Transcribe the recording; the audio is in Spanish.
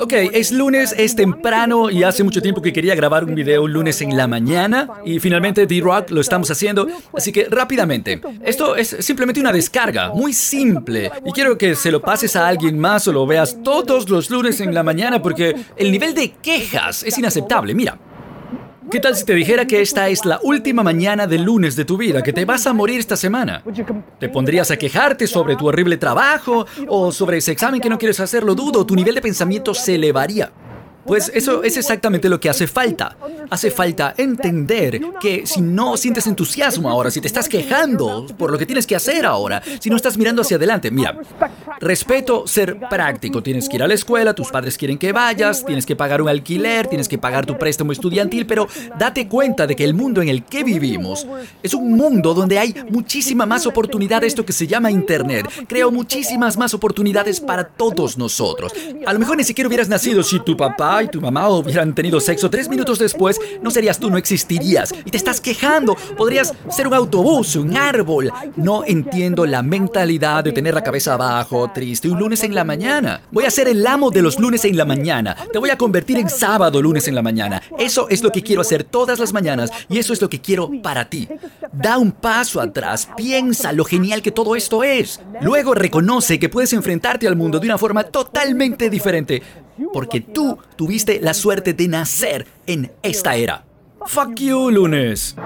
Ok, es lunes, es temprano y hace mucho tiempo que quería grabar un video un lunes en la mañana y finalmente D-Rock lo estamos haciendo, así que rápidamente. Esto es simplemente una descarga, muy simple y quiero que se lo pases a alguien más o lo veas todos los lunes en la mañana porque el nivel de quejas es inaceptable. Mira, ¿Qué tal si te dijera que esta es la última mañana del lunes de tu vida, que te vas a morir esta semana? ¿Te pondrías a quejarte sobre tu horrible trabajo o sobre ese examen que no quieres hacerlo? Dudo, tu nivel de pensamiento se elevaría. Pues eso es exactamente lo que hace falta. Hace falta entender que si no sientes entusiasmo ahora, si te estás quejando por lo que tienes que hacer ahora, si no estás mirando hacia adelante, mira, respeto ser práctico. Tienes que ir a la escuela, tus padres quieren que vayas, tienes que pagar un alquiler, tienes que pagar tu préstamo estudiantil, pero date cuenta de que el mundo en el que vivimos es un mundo donde hay muchísima más oportunidad, esto que se llama Internet. Creo muchísimas más oportunidades para todos nosotros. A lo mejor ni siquiera hubieras nacido si tu papá y tu mamá hubieran tenido sexo tres minutos después, no serías tú, no existirías. Y te estás quejando. Podrías ser un autobús, un árbol. No entiendo la mentalidad de tener la cabeza abajo, triste, un lunes en la mañana. Voy a ser el amo de los lunes en la mañana. Te voy a convertir en sábado lunes en la mañana. Eso es lo que quiero hacer todas las mañanas y eso es lo que quiero para ti. Da un paso atrás, piensa lo genial que todo esto es. Luego reconoce que puedes enfrentarte al mundo de una forma totalmente diferente porque tú tuviste la suerte de nacer en esta era. Fuck you, lunes.